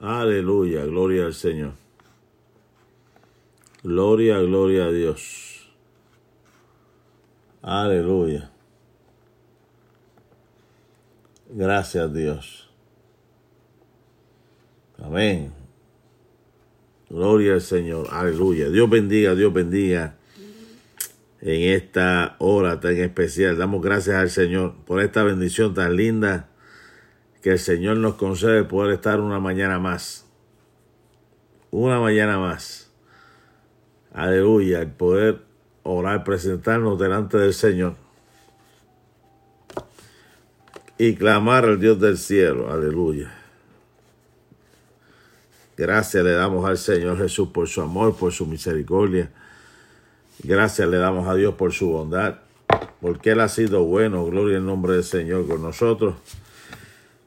Aleluya, gloria al Señor. Gloria, gloria a Dios. Aleluya. Gracias Dios. Amén. Gloria al Señor. Aleluya. Dios bendiga, Dios bendiga en esta hora tan especial. Damos gracias al Señor por esta bendición tan linda que el Señor nos concede poder estar una mañana más. Una mañana más. Aleluya. El poder orar, presentarnos delante del Señor. Y clamar al Dios del cielo. Aleluya. Gracias le damos al Señor Jesús por su amor, por su misericordia. Gracias le damos a Dios por su bondad, porque Él ha sido bueno. Gloria al nombre del Señor con nosotros.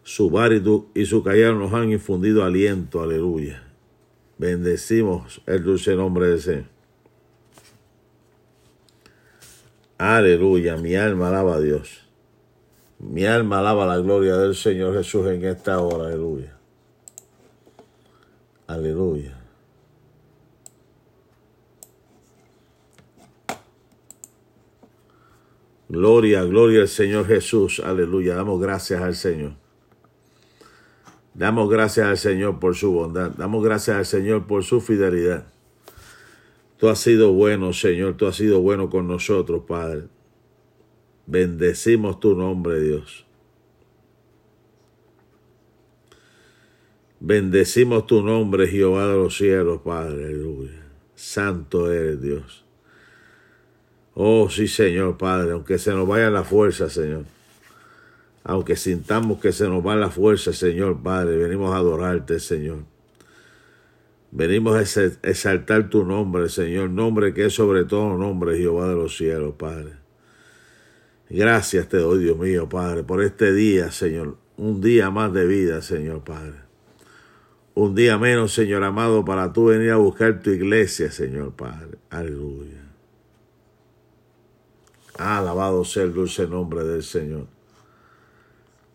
Su barito y su callado nos han infundido aliento. Aleluya. Bendecimos el dulce nombre del Señor. Aleluya. Mi alma alaba a Dios. Mi alma alaba la gloria del Señor Jesús en esta hora. Aleluya. Aleluya. Gloria, gloria al Señor Jesús. Aleluya. Damos gracias al Señor. Damos gracias al Señor por su bondad. Damos gracias al Señor por su fidelidad. Tú has sido bueno, Señor. Tú has sido bueno con nosotros, Padre. Bendecimos tu nombre, Dios. Bendecimos tu nombre, Jehová de los cielos, Padre. Aleluya. Santo eres Dios. Oh, sí, Señor, Padre, aunque se nos vaya la fuerza, Señor. Aunque sintamos que se nos va la fuerza, Señor, Padre, venimos a adorarte, Señor. Venimos a exaltar tu nombre, Señor, nombre que es sobre todo nombre, Jehová de los cielos, Padre. Gracias te doy, Dios mío, Padre, por este día, Señor. Un día más de vida, Señor, Padre. Un día menos, Señor amado, para tú venir a buscar tu iglesia, Señor, Padre. Aleluya. Alabado sea el dulce nombre del Señor.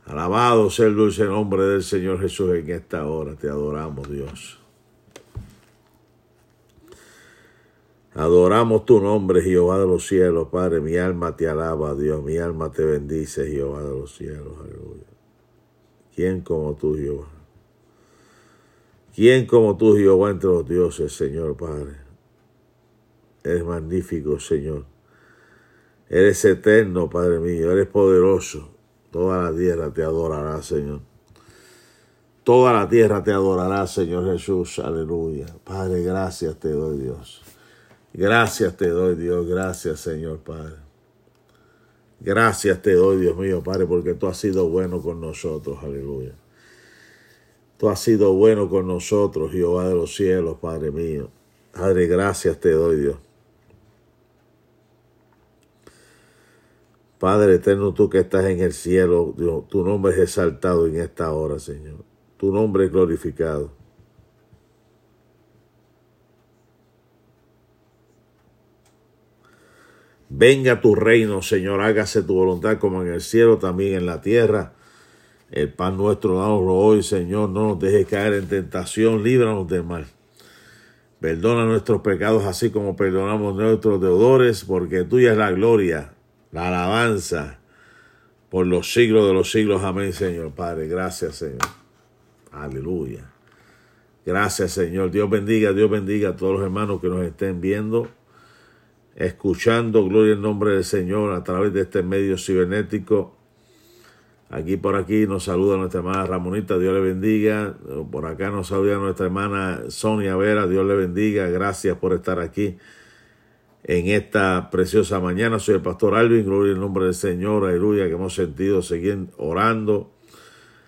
Alabado sea el dulce nombre del Señor Jesús en esta hora. Te adoramos, Dios. Adoramos tu nombre, Jehová de los cielos, Padre. Mi alma te alaba, Dios. Mi alma te bendice, Jehová de los cielos. Aleluya. ¿Quién como tú, Jehová? ¿Quién como tú, Jehová, entre los dioses, Señor, Padre? Eres magnífico, Señor. Eres eterno, Padre mío. Eres poderoso. Toda la tierra te adorará, Señor. Toda la tierra te adorará, Señor Jesús. Aleluya. Padre, gracias te doy, Dios. Gracias te doy, Dios. Gracias, Señor, Padre. Gracias te doy, Dios mío, Padre, porque tú has sido bueno con nosotros. Aleluya. Tú has sido bueno con nosotros, Jehová de los cielos, Padre mío. Padre, gracias te doy, Dios. Padre eterno, tú que estás en el cielo, Dios, tu nombre es exaltado en esta hora, Señor. Tu nombre es glorificado. Venga tu reino, Señor, hágase tu voluntad como en el cielo, también en la tierra. El pan nuestro, dánoslo hoy, Señor, no nos dejes caer en tentación, líbranos del mal. Perdona nuestros pecados así como perdonamos nuestros deudores, porque tuya es la gloria, la alabanza por los siglos de los siglos. Amén, Señor Padre. Gracias, Señor. Aleluya. Gracias, Señor. Dios bendiga, Dios bendiga a todos los hermanos que nos estén viendo, escuchando. Gloria en nombre del Señor a través de este medio cibernético. Aquí por aquí nos saluda nuestra hermana Ramonita, Dios le bendiga. Por acá nos saluda nuestra hermana Sonia Vera, Dios le bendiga. Gracias por estar aquí en esta preciosa mañana. Soy el pastor Alvin, gloria en nombre del Señor, aleluya, que hemos sentido seguir orando,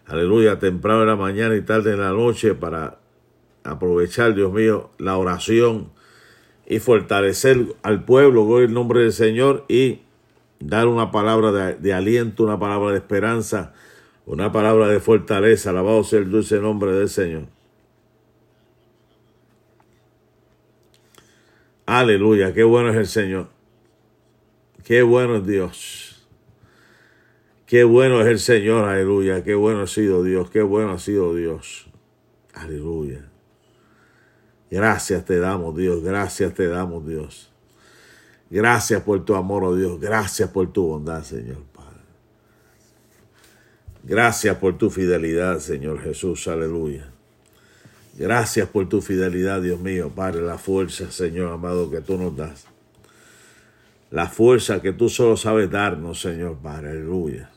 aleluya, temprano en la mañana y tarde en la noche para aprovechar, Dios mío, la oración y fortalecer al pueblo, gloria en nombre del Señor y dar una palabra de, de, aliento, una palabra de esperanza, una palabra de fortaleza. Alabado sea el dulce nombre del Señor. Aleluya, qué bueno es el Señor. Qué bueno es Dios. Qué bueno es el Señor, aleluya. Qué bueno ha sido Dios, qué bueno ha sido Dios. Aleluya. Gracias te damos, Dios. Gracias te damos, Dios. Gracias por tu amor, oh Dios. Gracias por tu bondad, Señor Padre. Gracias por tu fidelidad, Señor Jesús. Aleluya. Gracias por tu fidelidad, Dios mío, Padre, la fuerza, Señor amado, que tú nos das. La fuerza que tú solo sabes darnos, Señor Padre. Aleluya.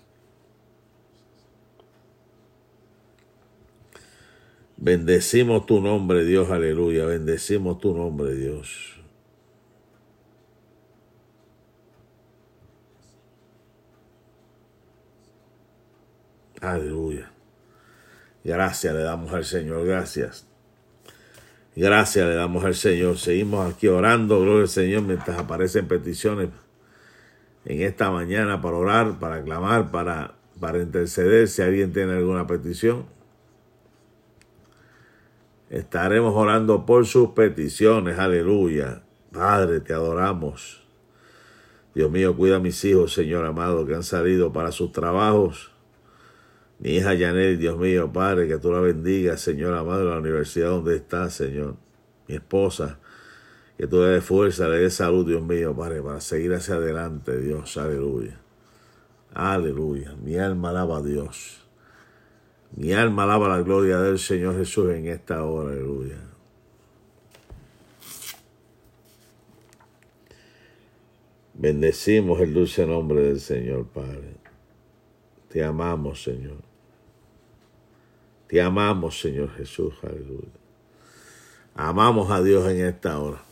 Bendecimos tu nombre, Dios, aleluya. Bendecimos tu nombre, Dios. Aleluya. Gracias le damos al Señor, gracias. Gracias le damos al Señor. Seguimos aquí orando, gloria al Señor, mientras aparecen peticiones en esta mañana para orar, para clamar, para, para interceder. Si alguien tiene alguna petición, estaremos orando por sus peticiones. Aleluya. Padre, te adoramos. Dios mío, cuida a mis hijos, Señor amado, que han salido para sus trabajos. Mi hija Janet, Dios mío, Padre, que tú la bendigas, Señor amado, en la universidad donde está, Señor. Mi esposa, que tú le des fuerza, le des salud, Dios mío, Padre, para seguir hacia adelante, Dios. Aleluya. Aleluya. Mi alma alaba a Dios. Mi alma alaba la gloria del Señor Jesús en esta hora. Aleluya. Bendecimos el dulce nombre del Señor, Padre. Te amamos, Señor. Te amamos, Señor Jesús, aleluya. Amamos a Dios en esta hora.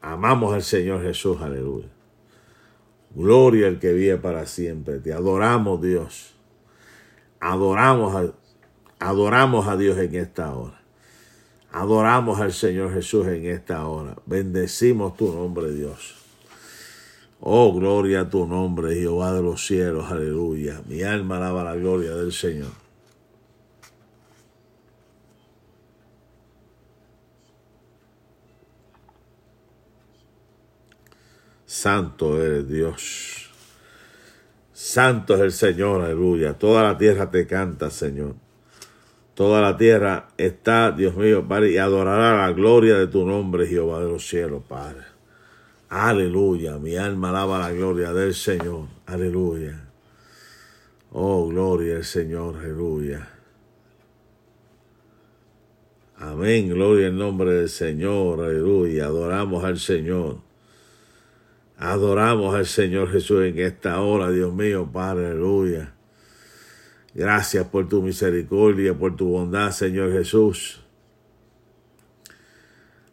Amamos al Señor Jesús, aleluya. Gloria al que vive para siempre. Te adoramos, Dios. Adoramos a, adoramos a Dios en esta hora. Adoramos al Señor Jesús en esta hora. Bendecimos tu nombre, Dios. Oh, gloria a tu nombre, Jehová de los cielos, aleluya. Mi alma alaba la gloria del Señor. Santo eres Dios. Santo es el Señor, aleluya. Toda la tierra te canta, Señor. Toda la tierra está, Dios mío, Padre, y adorará la gloria de tu nombre, Jehová de los cielos, Padre. Aleluya. Mi alma alaba la gloria del Señor. Aleluya. Oh, gloria al Señor, aleluya. Amén, gloria en nombre del Señor, aleluya. Adoramos al Señor. Adoramos al Señor Jesús en esta hora, Dios mío, Padre, aleluya. Gracias por tu misericordia, por tu bondad, Señor Jesús.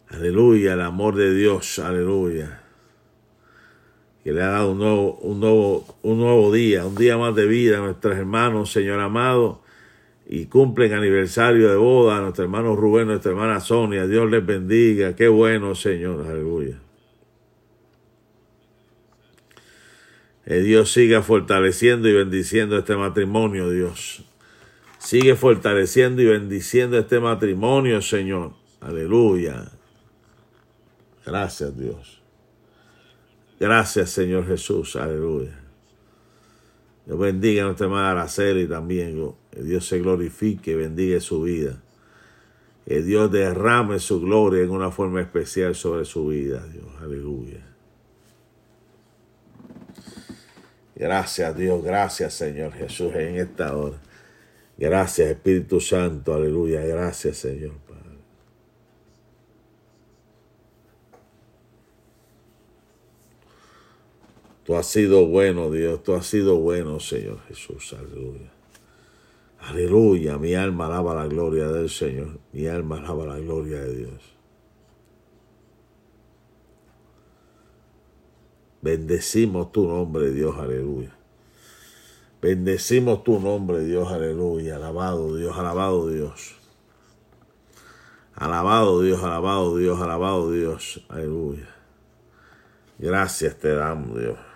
Aleluya, el amor de Dios, aleluya. Que le ha dado un nuevo, un nuevo, un nuevo día, un día más de vida a nuestros hermanos, Señor amado. Y cumplen aniversario de boda a nuestro hermano Rubén, nuestra hermana Sonia. Dios les bendiga. Qué bueno, Señor. Aleluya. Que Dios siga fortaleciendo y bendiciendo este matrimonio, Dios. Sigue fortaleciendo y bendiciendo este matrimonio, Señor. Aleluya. Gracias, Dios. Gracias, Señor Jesús. Aleluya. Dios bendiga a nuestra hermana Araceli también. Que Dios se glorifique bendiga su vida. Que Dios derrame su gloria en una forma especial sobre su vida, Dios. Aleluya. Gracias Dios, gracias Señor Jesús en esta hora. Gracias Espíritu Santo, aleluya. Gracias Señor Padre. Tú has sido bueno, Dios. Tú has sido bueno, Señor Jesús. Aleluya. Aleluya. Mi alma alaba la gloria del Señor. Mi alma alaba la gloria de Dios. Bendecimos tu nombre, Dios, aleluya. Bendecimos tu nombre, Dios, aleluya. Alabado Dios, alabado Dios. Alabado Dios, alabado Dios, alabado Dios, aleluya. Gracias te damos, Dios.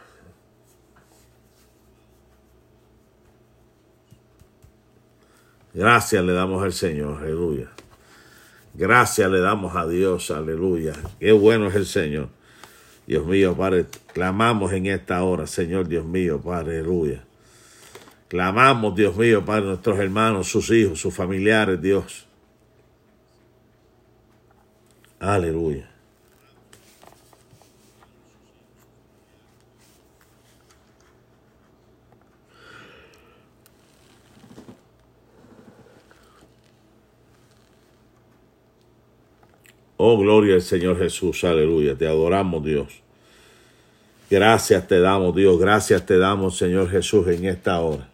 Gracias le damos al Señor, aleluya. Gracias le damos a Dios, aleluya. Qué bueno es el Señor. Dios mío, Padre, clamamos en esta hora, Señor Dios mío, Padre, aleluya. Clamamos, Dios mío, Padre, nuestros hermanos, sus hijos, sus familiares, Dios. Aleluya. Oh, gloria al Señor Jesús, aleluya. Te adoramos, Dios. Gracias te damos, Dios. Gracias te damos, Señor Jesús, en esta hora.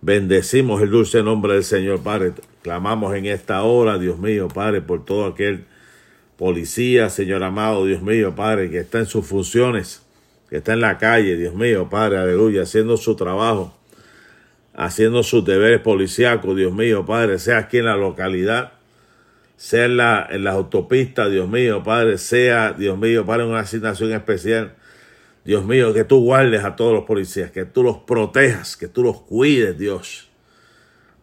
Bendecimos el dulce nombre del Señor, Padre. Clamamos en esta hora, Dios mío, Padre, por todo aquel policía, Señor amado, Dios mío, Padre, que está en sus funciones, que está en la calle, Dios mío, Padre, aleluya, haciendo su trabajo haciendo sus deberes policíacos, Dios mío, Padre, sea aquí en la localidad, sea en, la, las autopistas, Dios mío, Padre, sea, Dios mío, Padre, en una asignación especial. Dios mío, que tú guardes a todos los policías, que tú los protejas, que tú los cuides, Dios.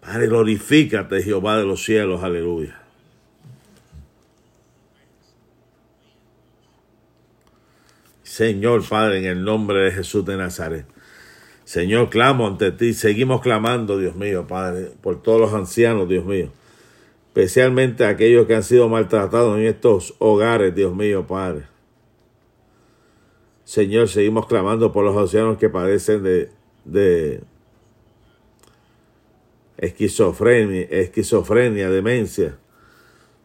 Padre, glorifícate, Jehová de los cielos, aleluya. Señor Padre, en el nombre de Jesús de Nazaret. Señor, clamo ante ti. Seguimos clamando, Dios mío, Padre, por todos los ancianos, Dios mío. Especialmente aquellos que han sido maltratados en estos hogares, Dios mío, Padre. Señor, seguimos clamando por los ancianos que padecen de, de esquizofrenia, esquizofrenia, demencia.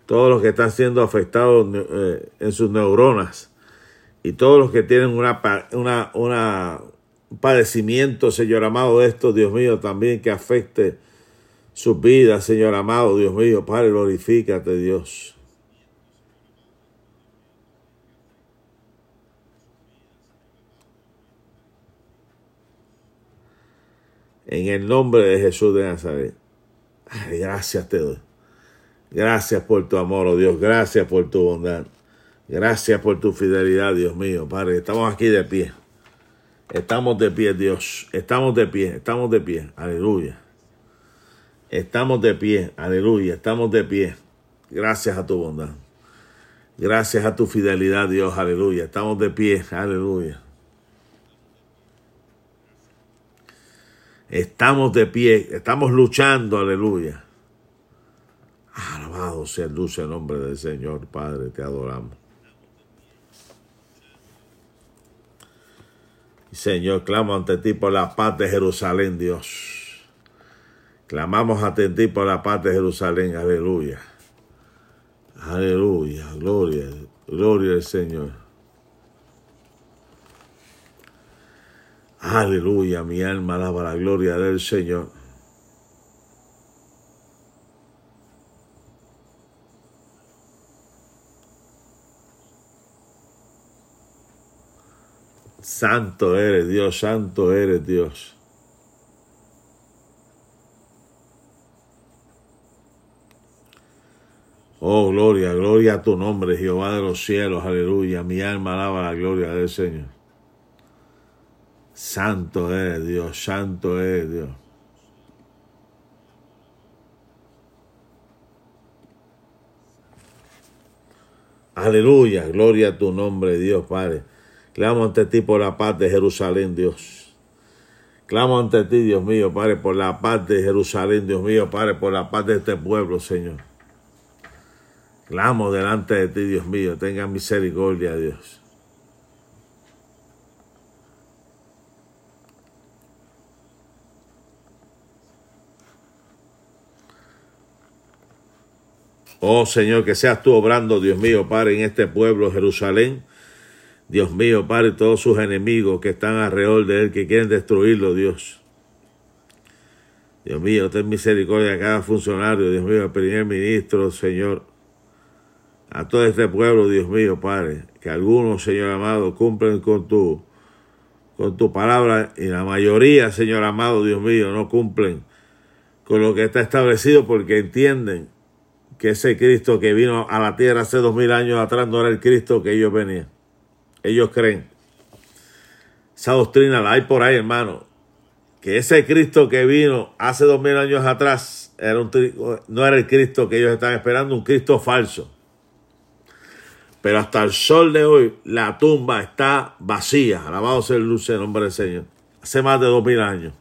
Todos los que están siendo afectados eh, en sus neuronas. Y todos los que tienen una, una, una un padecimiento, Señor amado, esto, Dios mío, también que afecte sus vidas, Señor amado, Dios mío, Padre, glorifícate, Dios. En el nombre de Jesús de Nazaret. Ay, gracias te doy. Gracias por tu amor, oh Dios. Gracias por tu bondad. Gracias por tu fidelidad, Dios mío. Padre, estamos aquí de pie. Estamos de pie, Dios. Estamos de pie, estamos de pie. Aleluya. Estamos de pie, aleluya. Estamos de pie. Gracias a tu bondad. Gracias a tu fidelidad, Dios, aleluya. Estamos de pie, aleluya. Estamos de pie, estamos luchando, aleluya. Alabado sea el dulce nombre del Señor, Padre, te adoramos. Señor, clamo ante ti por la paz de Jerusalén, Dios. Clamamos ante ti por la paz de Jerusalén, aleluya. Aleluya, gloria, gloria al Señor. Aleluya, mi alma alaba la gloria del Señor. Santo eres Dios, santo eres Dios. Oh, gloria, gloria a tu nombre, Jehová de los cielos, aleluya. Mi alma alaba la gloria del Señor. Santo eres Dios, santo eres Dios. Aleluya, gloria a tu nombre, Dios Padre. Clamo ante ti por la paz de Jerusalén, Dios. Clamo ante ti, Dios mío, Padre, por la paz de Jerusalén, Dios mío, Padre, por la paz de este pueblo, Señor. Clamo delante de ti, Dios mío, tenga misericordia, Dios. Oh Señor, que seas tú obrando, Dios mío, Padre, en este pueblo, Jerusalén. Dios mío, Padre, todos sus enemigos que están alrededor de él, que quieren destruirlo, Dios. Dios mío, ten misericordia a cada funcionario, Dios mío, al primer ministro, Señor. A todo este pueblo, Dios mío, Padre, que algunos, Señor amado, cumplen con tu, con tu palabra y la mayoría, Señor amado, Dios mío, no cumplen con lo que está establecido porque entienden que ese Cristo que vino a la tierra hace dos mil años atrás no era el Cristo que ellos venían ellos creen. Esa doctrina la hay por ahí, hermano. Que ese Cristo que vino hace dos mil años atrás era un, no era el Cristo que ellos están esperando, un Cristo falso. Pero hasta el sol de hoy la tumba está vacía. Alabado sea el luce en nombre del Señor. Hace más de dos mil años.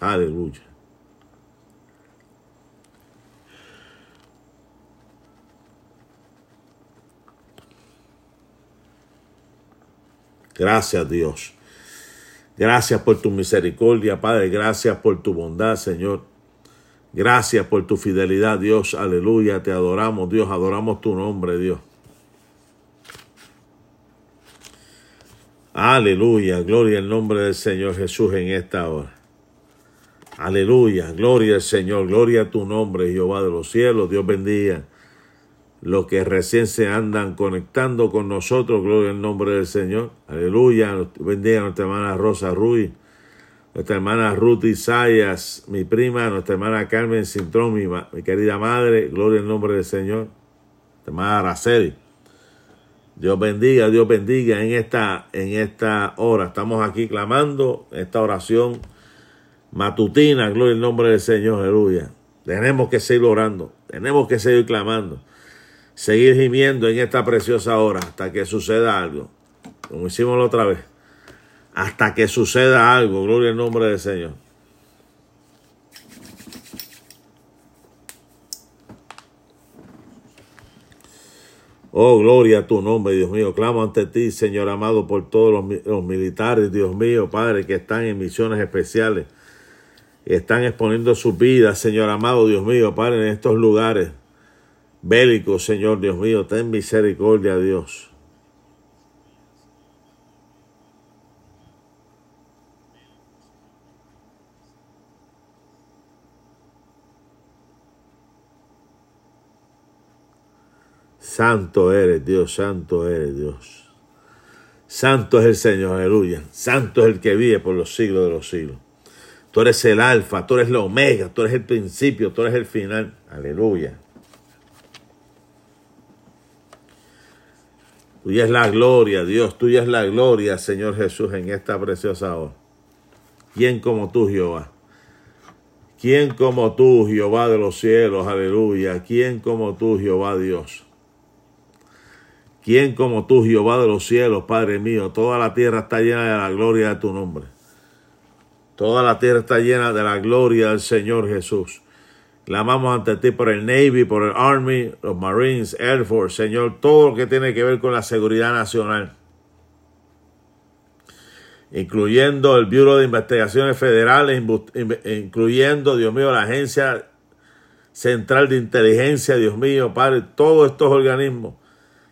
Aleluya. Gracias Dios. Gracias por tu misericordia, Padre. Gracias por tu bondad, Señor. Gracias por tu fidelidad, Dios. Aleluya. Te adoramos, Dios. Adoramos tu nombre, Dios. Aleluya. Gloria al nombre del Señor Jesús en esta hora. Aleluya. Gloria al Señor. Gloria a tu nombre, Jehová de los cielos. Dios bendiga los que recién se andan conectando con nosotros, gloria al nombre del Señor. Aleluya. Bendiga a nuestra hermana Rosa Ruiz, nuestra hermana Ruth Isayas, mi prima, nuestra hermana Carmen Cintrón, mi, querida madre, gloria al nombre del Señor. Nuestra hermana Araceli. Dios bendiga, Dios bendiga en esta, en esta hora. Estamos aquí clamando esta oración matutina, gloria al nombre del Señor, aleluya. Tenemos que seguir orando, tenemos que seguir clamando seguir gimiendo en esta preciosa hora hasta que suceda algo. Como hicimos la otra vez. Hasta que suceda algo. Gloria al nombre del Señor. Oh, gloria a tu nombre, Dios mío. Clamo ante ti, Señor amado, por todos los, los, militares, Dios mío, Padre, que están en misiones especiales. Están exponiendo sus vidas, Señor amado, Dios mío, Padre, en estos lugares bélico, Señor Dios mío, ten misericordia, Dios. Santo eres Dios, santo eres Dios. Santo es el Señor, aleluya. Santo es el que vive por los siglos de los siglos. Tú eres el alfa, tú eres la omega, tú eres el principio, tú eres el final. Aleluya. Tuya es la gloria, Dios, tuya es la gloria, Señor Jesús, en esta preciosa hora. ¿Quién como tú, Jehová? ¿Quién como tú, Jehová de los cielos? Aleluya. ¿Quién como tú, Jehová Dios? ¿Quién como tú, Jehová de los cielos, Padre mío? Toda la tierra está llena de la gloria de tu nombre. Toda la tierra está llena de la gloria del Señor Jesús. Clamamos ante ti por el Navy, por el Army, los Marines, Air Force, Señor, todo lo que tiene que ver con la seguridad nacional. Incluyendo el Bureau de Investigaciones Federales, incluyendo, Dios mío, la Agencia Central de Inteligencia, Dios mío, Padre, todos estos organismos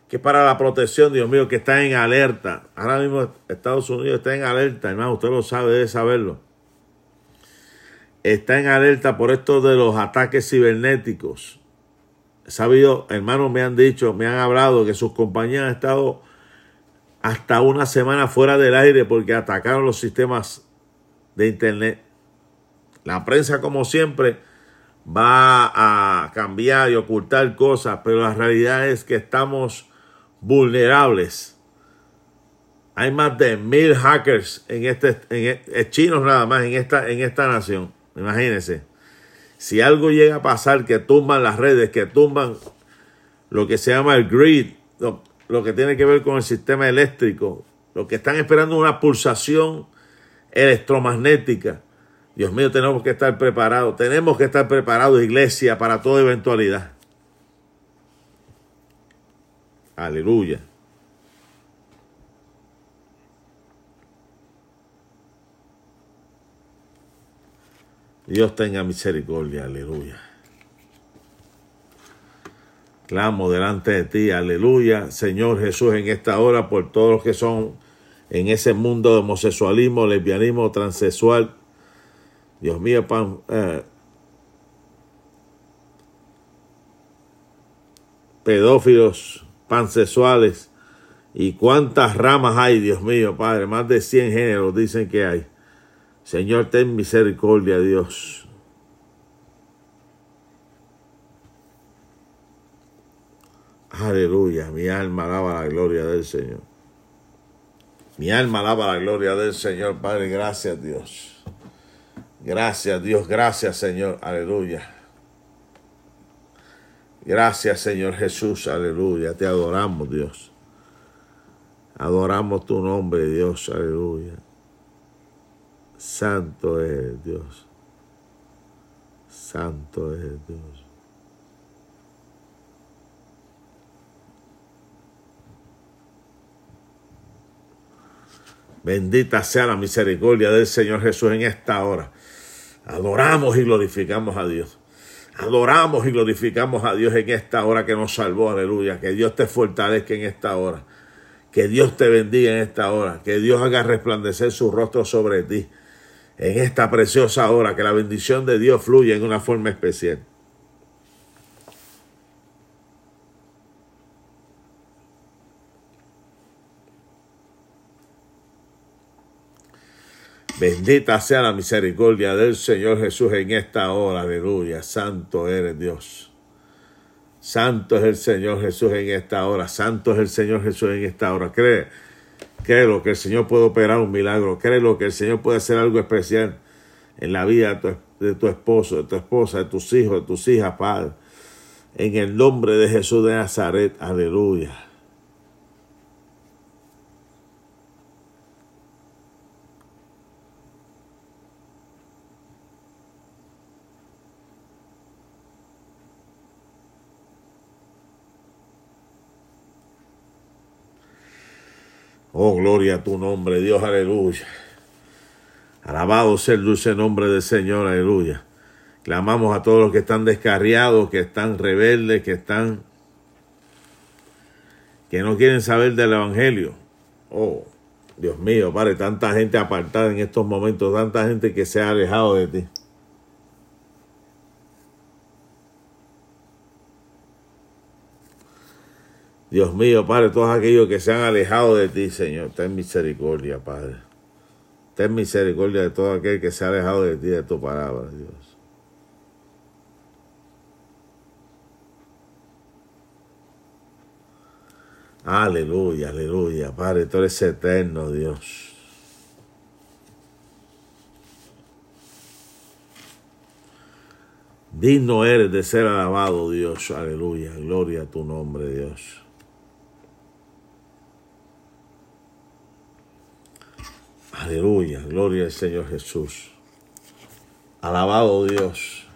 que para la protección, Dios mío, que están en alerta. Ahora mismo Estados Unidos está en alerta, hermano, usted lo sabe, debe saberlo está en alerta por esto de los ataques cibernéticos. Sabido, hermanos me han dicho, me han hablado que sus compañías han estado hasta una semana fuera del aire porque atacaron los sistemas de internet. La prensa, como siempre, va a cambiar y ocultar cosas, pero la realidad es que estamos vulnerables. Hay más de mil hackers en este, en, e, chinos nada más en esta, en esta nación. Imagínense. Si algo llega a pasar que tumban las redes, que tumban lo que se llama el grid, lo, que tiene que ver con el sistema eléctrico, lo que están esperando una pulsación electromagnética. Dios mío, tenemos que estar preparados. Tenemos que estar preparados, iglesia, para toda eventualidad. Aleluya. Dios tenga misericordia, aleluya. Clamo delante de ti, aleluya, Señor Jesús, en esta hora por todos los que son en ese mundo de homosexualismo, lesbianismo, transexual. Dios mío, pan, eh, pedófilos, pansexuales y cuántas ramas hay, Dios mío, Padre, más de 100 géneros dicen que hay. Señor, ten misericordia, Dios. Aleluya, mi alma alaba la gloria del Señor. Mi alma alaba la gloria del Señor, Padre. Gracias, Dios. Gracias, Dios. Gracias, Señor. Aleluya. Gracias, Señor Jesús. Aleluya. Te adoramos, Dios. Adoramos tu nombre, Dios. Aleluya. Santo es Dios. Santo es Dios. Bendita sea la misericordia del Señor Jesús en esta hora. Adoramos y glorificamos a Dios. Adoramos y glorificamos a Dios en esta hora que nos salvó. Aleluya. Que Dios te fortalezca en esta hora. Que Dios te bendiga en esta hora. Que Dios haga resplandecer su rostro sobre ti. En esta preciosa hora. Que la bendición de Dios fluya en una forma especial. Bendita sea la misericordia del Señor Jesús en esta hora. Aleluya. Santo eres Dios. Santo es el Señor Jesús en esta hora. Santo es el Señor Jesús en esta hora. Cree, créelo que el Señor puede operar un milagro. Créelo que el Señor puede hacer algo especial en la vida de tu, de tu esposo, de tu esposa, de tus hijos, de tus hijas, Padre. En el nombre de Jesús de Nazaret. Aleluya. Oh, gloria a tu nombre, Dios, aleluya. Alabado sea el dulce nombre del Señor, aleluya. Clamamos a todos los que están descarriados, que están rebeldes, que están que no quieren saber del evangelio. Oh, Dios mío, Padre, tanta gente apartada en estos momentos, tanta gente que se ha alejado de ti. Dios mío, Padre, todos aquellos que se han alejado de ti, Señor, ten misericordia, Padre. Ten misericordia de todo aquel que se ha alejado de ti, de tu palabra, Dios. Aleluya, aleluya, Padre, tú eres eterno, Dios. Digno eres de ser alabado, Dios. Aleluya. Gloria a tu nombre, Dios. Aleluya, gloria al Señor Jesús. Alabado Dios.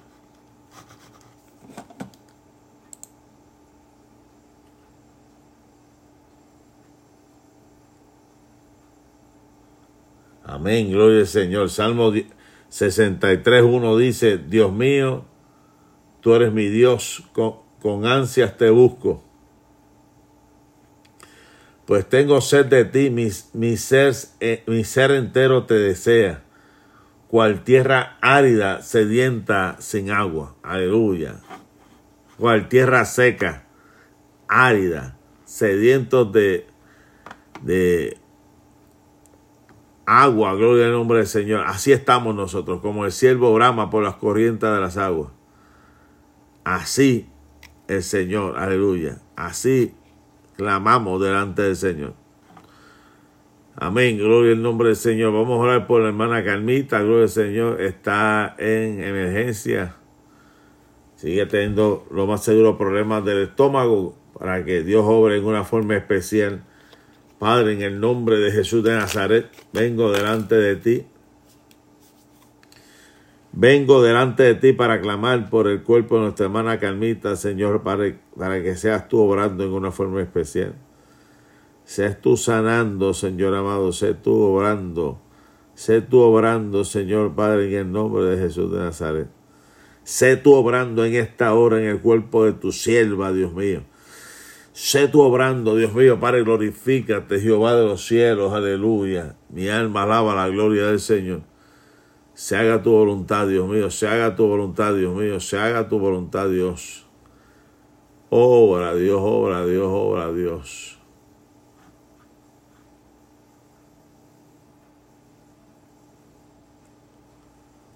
Amén, gloria al Señor. Salmo 63, 1 dice, Dios mío, tú eres mi Dios, con, con ansias te busco pues tengo sed de ti, mi, ser, eh, mi ser entero te desea, cual tierra árida, sedienta, sin agua. Aleluya. Cual tierra seca, árida, sedientos de, de agua, gloria al nombre del Señor. Así estamos nosotros, como el siervo brama por las corrientes de las aguas. Así el Señor, aleluya. Así clamamos delante del Señor. Amén, gloria al nombre del Señor. Vamos a orar por la hermana Carmita, gloria al Señor. Está en emergencia. Sigue teniendo lo más seguro problemas del estómago para que Dios obre en una forma especial. Padre, en el nombre de Jesús de Nazaret, vengo delante de ti Vengo delante de ti para clamar por el cuerpo de nuestra hermana Carmita, Señor, para, para que seas tú obrando en una forma especial. Seas tú sanando, Señor amado, sé tú obrando. Sé tú obrando, Señor Padre, en el nombre de Jesús de Nazaret. Sé tú obrando en esta hora en el cuerpo de tu sierva, Dios mío. Sé tú obrando, Dios mío, Padre, glorifícate, Jehová de los cielos, aleluya. Mi alma alaba la gloria del Señor. Se haga tu voluntad, Dios mío, se haga tu voluntad, Dios mío, se haga tu voluntad, Dios. Obra, Dios, obra, Dios, obra, Dios.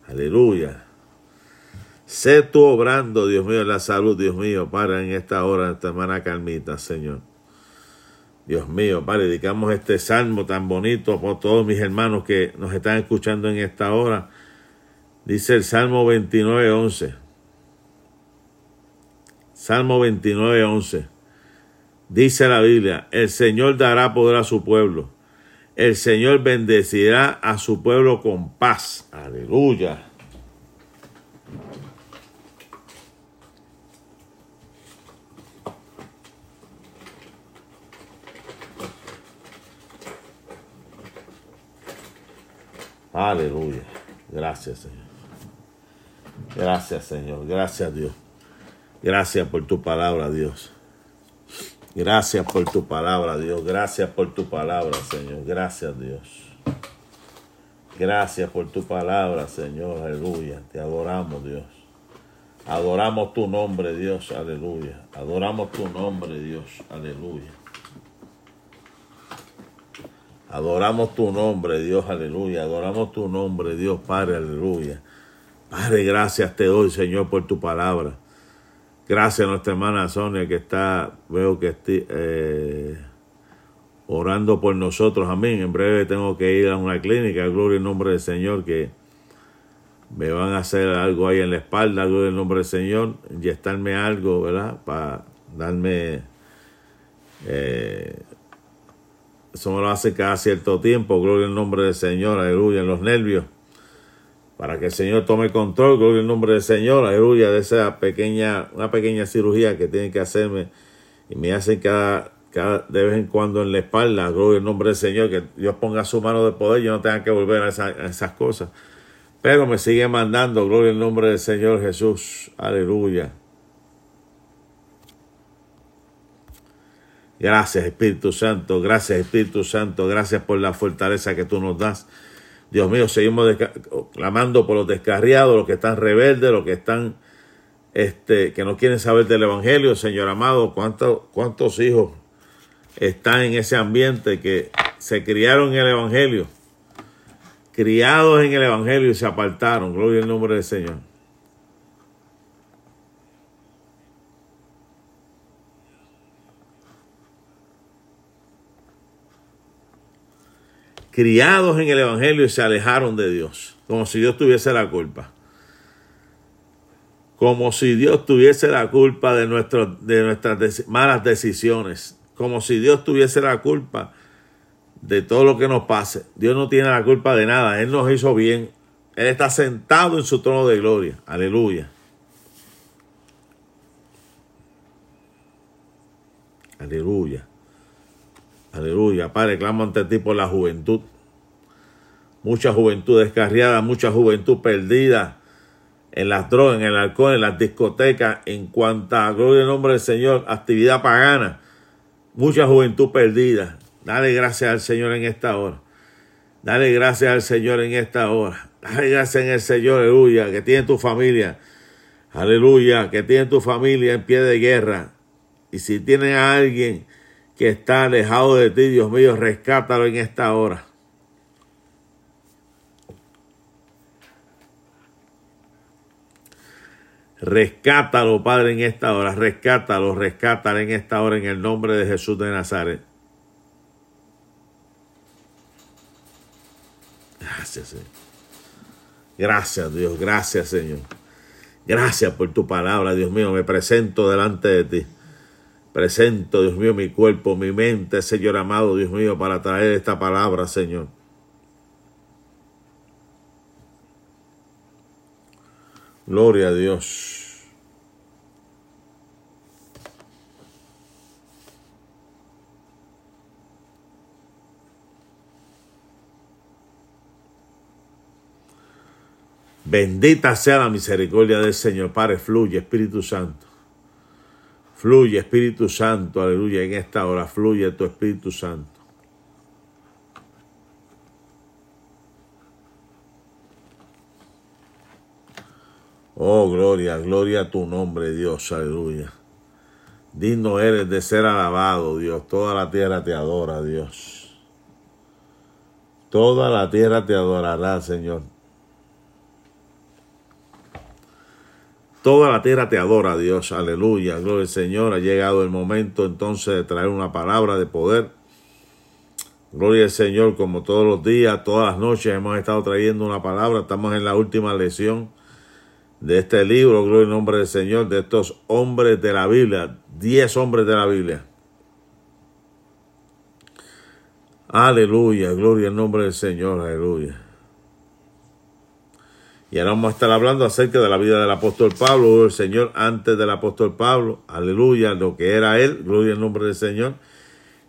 Aleluya. Sé tú obrando, Dios mío, en la salud, Dios mío, para en esta hora, esta hermana Carmita, Señor. Dios mío, Padre, dedicamos este salmo tan bonito por todos mis hermanos que nos están escuchando en esta hora. Dice el Salmo 29, 11. Salmo 29, 11. Dice la Biblia, el Señor dará poder a su pueblo. El Señor bendecirá a su pueblo con paz. Aleluya. Aleluya. Gracias, Señor. Gracias, Señor. Gracias, Dios. Gracias por tu palabra, Dios. Gracias por tu palabra, Dios. Gracias por tu palabra, Señor. Gracias, Dios. Gracias por tu palabra, Señor. Aleluya. Te adoramos, Dios. Adoramos tu nombre, Dios. Aleluya. Adoramos tu nombre, Dios. Aleluya. Adoramos tu nombre, Dios, aleluya. Adoramos tu nombre, Dios, Padre, aleluya. Padre, gracias te doy, Señor, por tu palabra. Gracias a nuestra hermana Sonia que está, veo que estoy eh, orando por nosotros. Amén. En breve tengo que ir a una clínica, gloria en nombre del Señor, que me van a hacer algo ahí en la espalda, gloria en nombre del Señor, inyectarme algo, ¿verdad? Para darme eh, eso me lo hace cada cierto tiempo, gloria al nombre del Señor, aleluya, en los nervios. Para que el Señor tome control, gloria al nombre del Señor, aleluya, de esa pequeña, una pequeña cirugía que tienen que hacerme y me hacen cada, de vez en cuando en la espalda, gloria al nombre del Señor, que Dios ponga su mano de poder, yo no tenga que volver a, a esas cosas. Pero me sigue mandando, gloria al nombre del Señor Jesús, aleluya. Gracias Espíritu Santo, gracias Espíritu Santo, gracias por la fortaleza que tú nos das. Dios mío, seguimos clamando por los descarriados, los que están rebeldes, los que están, este, que no quieren saber del Evangelio, Señor amado, cuántos, cuántos hijos están en ese ambiente que se criaron en el Evangelio, criados en el Evangelio y se apartaron. Gloria al nombre del Señor. Criados en el Evangelio y se alejaron de Dios, como si Dios tuviese la culpa. Como si Dios tuviese la culpa de, nuestro, de nuestras malas decisiones, como si Dios tuviese la culpa de todo lo que nos pase. Dios no tiene la culpa de nada, Él nos hizo bien. Él está sentado en su trono de gloria. Aleluya. Aleluya. Aleluya. Padre, clamo ante ti por la juventud. Mucha juventud descarriada, mucha juventud perdida en las drogas, en el alcohol, en las discotecas, en cuanto a gloria en nombre del Señor, actividad pagana. Mucha juventud perdida. Dale gracias al Señor en esta hora. Dale gracias al Señor en esta hora. Dale gracias en el Señor, aleluya, que tiene tu familia. Aleluya, que tiene tu familia en pie de guerra. Y si tiene a alguien que está alejado de ti, Dios mío, rescátalo en esta hora. Rescátalo, Padre, en esta hora. Rescátalo, rescátalo en esta hora en el nombre de Jesús de Nazaret. Gracias, Señor. Gracias, Dios. Gracias, Señor. Gracias por tu palabra, Dios mío. Me presento delante de ti. Presento, Dios mío, mi cuerpo, mi mente, Señor amado, Dios mío, para traer esta palabra, Señor. Gloria a Dios. Bendita sea la misericordia del Señor. Padre, fluye, Espíritu Santo. Fluye, Espíritu Santo, aleluya. En esta hora fluye tu Espíritu Santo. Oh, gloria, gloria a tu nombre, Dios, aleluya. Digno eres de ser alabado, Dios. Toda la tierra te adora, Dios. Toda la tierra te adorará, Señor. Toda la tierra te adora, Dios. Aleluya. Gloria al Señor. Ha llegado el momento entonces de traer una palabra de poder. Gloria al Señor, como todos los días, todas las noches hemos estado trayendo una palabra. Estamos en la última lección de este libro, gloria al nombre del Señor, de estos hombres de la Biblia, diez hombres de la Biblia. Aleluya, gloria al nombre del Señor, aleluya. Y ahora vamos a estar hablando acerca de la vida del apóstol Pablo, el Señor antes del apóstol Pablo, aleluya, lo que era él, gloria al nombre del Señor,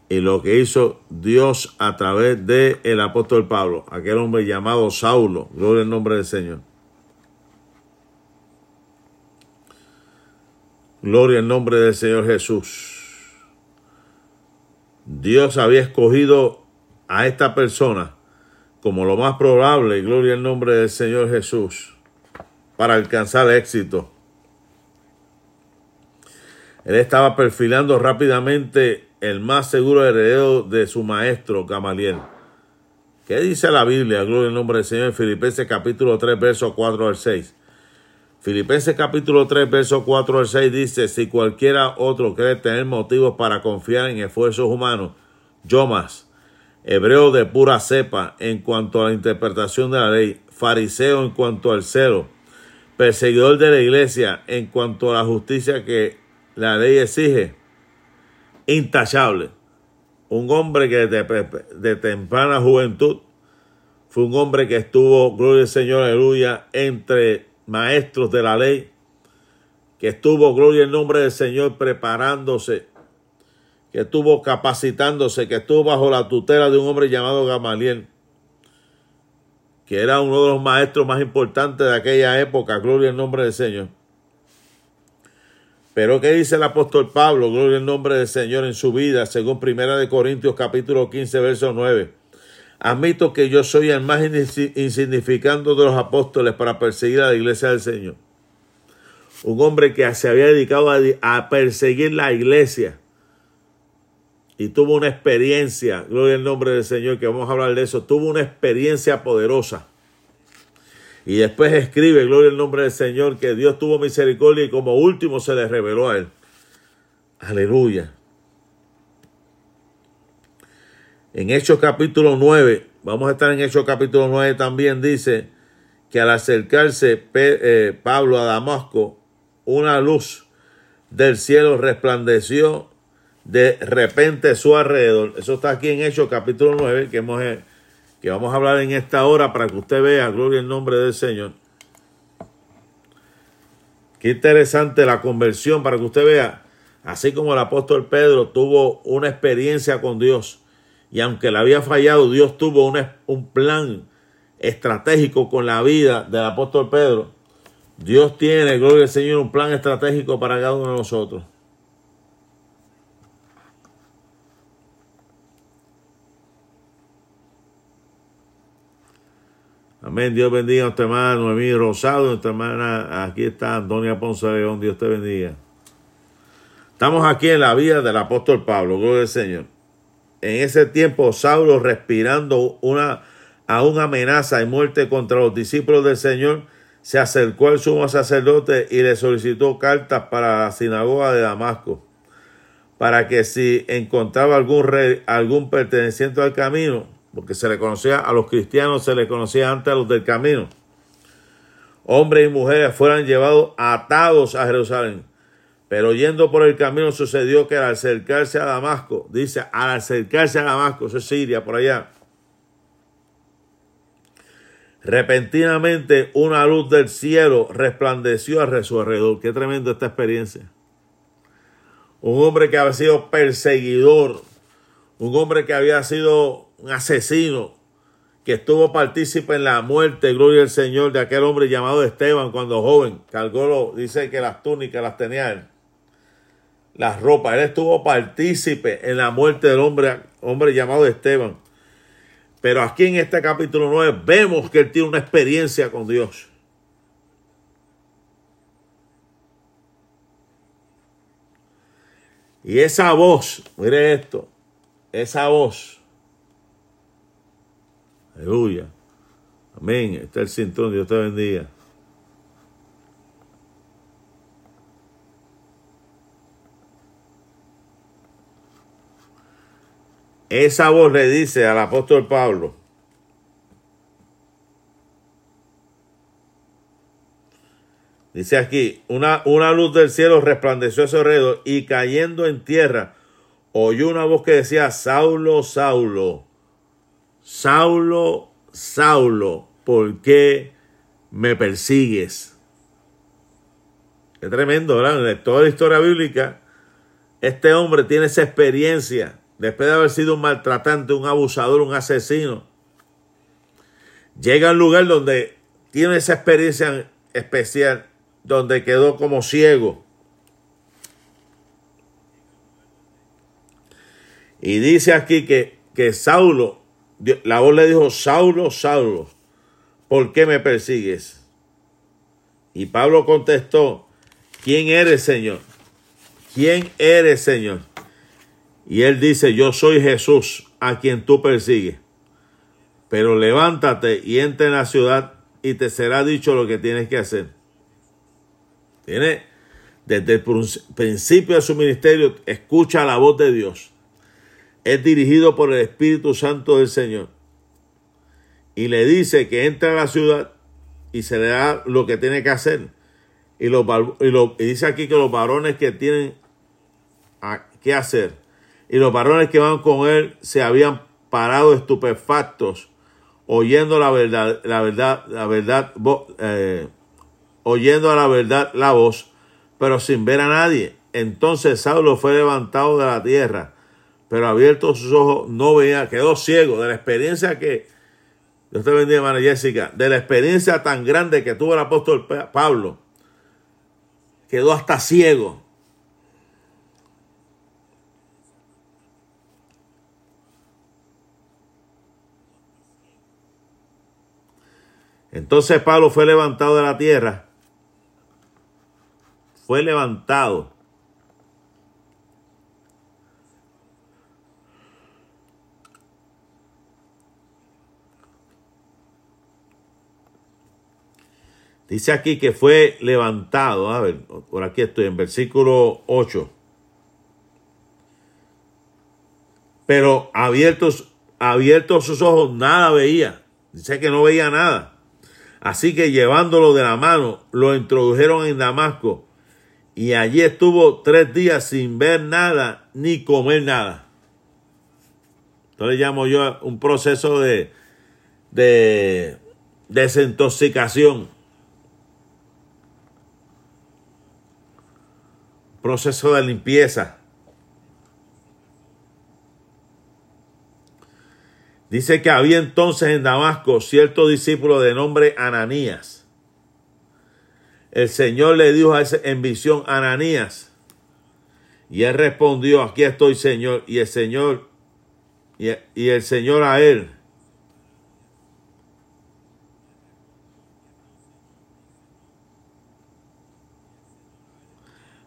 y lo que hizo Dios a través de el apóstol Pablo, aquel hombre llamado Saulo, gloria al nombre del Señor. Gloria al nombre del Señor Jesús. Dios había escogido a esta persona como lo más probable, gloria al nombre del Señor Jesús, para alcanzar éxito. Él estaba perfilando rápidamente el más seguro heredero de su maestro Gamaliel. ¿Qué dice la Biblia? Gloria al nombre del Señor en Filipenses capítulo 3, versos 4 al 6. Filipenses capítulo 3, versos 4 al 6 dice, si cualquiera otro cree tener motivos para confiar en esfuerzos humanos, yo más, hebreo de pura cepa en cuanto a la interpretación de la ley, fariseo en cuanto al celo, perseguidor de la iglesia en cuanto a la justicia que la ley exige, intachable. Un hombre que de, temprana juventud fue un hombre que estuvo, gloria al Señor, aleluya, entre maestros de la ley, que estuvo, gloria al nombre del Señor, preparándose, que estuvo capacitándose, que estuvo bajo la tutela de un hombre llamado Gamaliel, que era uno de los maestros más importantes de aquella época, gloria al nombre del Señor. Pero ¿qué dice el apóstol Pablo? Gloria al nombre del Señor en su vida, según Primera de Corintios capítulo 15, verso 9. Admito que yo soy el más insignificante de los apóstoles para perseguir a la iglesia del Señor. Un hombre que se había dedicado a, perseguir la iglesia y tuvo una experiencia, gloria al nombre del Señor, que vamos a hablar de eso, tuvo una experiencia poderosa y después escribe, gloria al nombre del Señor, que Dios tuvo misericordia y como último se le reveló a él. Aleluya. En Hechos capítulo 9, vamos a estar en Hechos capítulo 9 también, dice que al acercarse eh, Pablo a Damasco, una luz del cielo resplandeció de repente su alrededor. Eso está aquí en Hechos capítulo 9, que hemos eh, que vamos a hablar en esta hora para que usted vea, gloria al nombre del Señor. Qué interesante la conversión para que usted vea, así como el apóstol Pedro tuvo una experiencia con Dios y aunque le había fallado, Dios tuvo un, un plan estratégico con la vida del apóstol Pedro. Dios tiene, gloria al Señor, un plan estratégico para cada uno de nosotros. Amén. Dios bendiga a nuestra hermana Noemí Rosado, nuestra hermana, aquí está Antonia Ponce León, Dios te bendiga. Estamos aquí en la vida del apóstol Pablo, gloria al Señor. En ese tiempo, Saulo respirando una, a una amenaza y muerte contra los discípulos del Señor, se acercó al sumo sacerdote y le solicitó cartas para la sinagoga de Damasco, para que si encontraba algún rey, algún perteneciente al camino, porque se le conocía a los cristianos, se le conocía antes a los del camino. Hombres y mujeres fueran llevados atados a Jerusalén. Pero yendo por el camino sucedió que al acercarse a Damasco, dice, al acercarse a Damasco, eso es Siria, por allá, repentinamente una luz del cielo resplandeció a su alrededor. Qué tremenda esta experiencia. Un hombre que había sido perseguidor, un hombre que había sido un asesino que estuvo partícipe en la muerte, gloria al Señor, de aquel hombre llamado Esteban cuando joven. Cargó, lo, dice que las túnicas las tenía él. Las ropas. Él estuvo partícipe en la muerte del hombre, hombre llamado Esteban. Pero aquí en este capítulo 9 vemos que él tiene una experiencia con Dios. Y esa voz, mire esto, esa voz Aleluya. Amén. Está el cinturón. Dios te bendiga. Esa voz le dice al apóstol Pablo, dice aquí, una, una luz del cielo resplandeció a su alrededor y cayendo en tierra, oyó una voz que decía, Saulo, Saulo, Saulo, Saulo, ¿por qué me persigues? Es tremendo, ¿verdad? En toda la historia bíblica, este hombre tiene esa experiencia después de haber sido un maltratante, un abusador, un asesino, llega al lugar donde tiene esa experiencia especial, donde quedó como ciego. Y dice aquí que, que Saulo, la voz le dijo, Saulo, Saulo, ¿por qué me persigues? Y Pablo contestó, ¿quién eres, Señor? ¿Quién eres, Señor? Y él dice, yo soy Jesús, a quien tú persigues. Pero levántate y entra en la ciudad y te será dicho lo que tienes que hacer. Tiene, desde el principio de su ministerio, escucha la voz de Dios. Es dirigido por el Espíritu Santo del Señor. Y le dice que entra a la ciudad y se le da lo que tiene que hacer. Y, los, y, y dice aquí que los varones que tienen qué hacer. Y los varones que van con él se habían parado estupefactos, oyendo la verdad, la verdad, la verdad, eh, oyendo a la verdad la voz, pero sin ver a nadie. Entonces Saulo fue levantado de la tierra, pero abiertos sus ojos no veía, quedó ciego de la experiencia que, Dios te bendiga, hermana Jessica, de la experiencia tan grande que tuvo el apóstol Pablo, quedó hasta ciego. Entonces Pablo fue levantado de la tierra. Fue levantado. Dice aquí que fue levantado. A ver, por aquí estoy en versículo 8. Pero abiertos, abiertos sus ojos, nada veía. Dice que no veía nada. Así que llevándolo de la mano, lo introdujeron en Damasco y allí estuvo tres días sin ver nada ni comer nada. Entonces llamo yo un proceso de, de desintoxicación. Proceso de limpieza. Dice que había entonces en Damasco cierto discípulo de nombre Ananías. El Señor le dijo a ese, en visión, Ananías. Y él respondió, aquí estoy Señor. Y el Señor, y, y el Señor a él.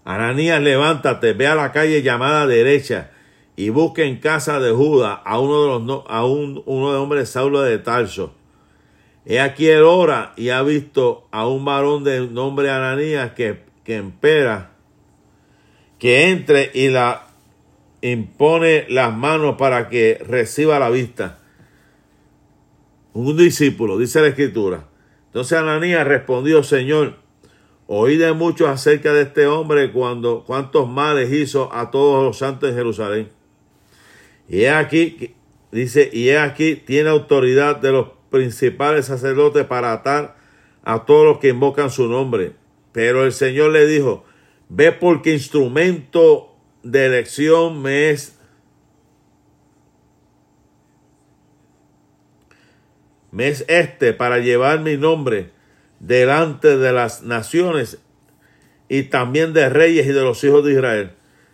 Ananías, levántate, ve a la calle llamada derecha y busque en casa de Judá a uno de los a un, uno de hombres Saulo de Tarso. He aquí el hora y ha visto a un varón de nombre Ananías que, que empera, que entre y la impone las manos para que reciba la vista. Un discípulo, dice la escritura. Entonces Ananías respondió, Señor, oí de muchos acerca de este hombre cuando cuántos males hizo a todos los santos de Jerusalén. Y aquí, dice, y aquí tiene autoridad de los principales sacerdotes para atar a todos los que invocan su nombre. Pero el Señor le dijo, ve porque instrumento de elección me es me es este para llevar mi nombre delante de las naciones y también de reyes y de los hijos de Israel.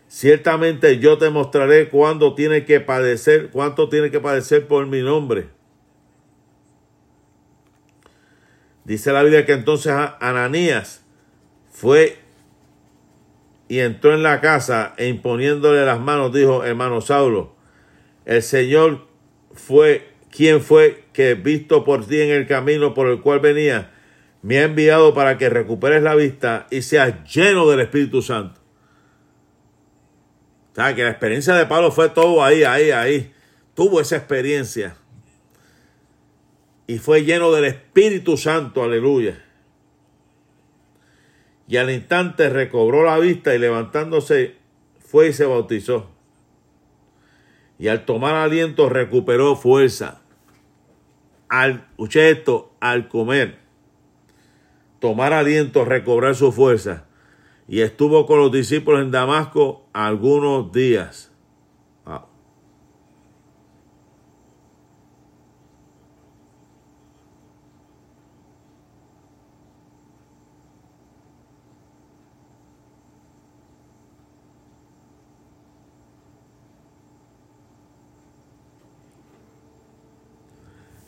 Ciertamente yo te mostraré cuándo tiene que padecer, cuánto tiene que padecer por mi nombre. Dice la Biblia que entonces Ananías fue y entró en la casa e imponiéndole las manos dijo, hermano Saulo, el Señor fue quien fue que visto por ti en el camino por el cual venía, me ha enviado para que recuperes la vista y seas lleno del Espíritu Santo. O sea, que la experiencia de Pablo fue todo ahí, ahí, ahí. Tuvo esa experiencia. Y fue lleno del Espíritu Santo, aleluya. Y al instante recobró la vista y levantándose fue y se bautizó. Y al tomar aliento recuperó fuerza. Al, escuché esto, al comer, tomar aliento, recobrar su fuerza. Y estuvo con los discípulos en Damasco algunos días.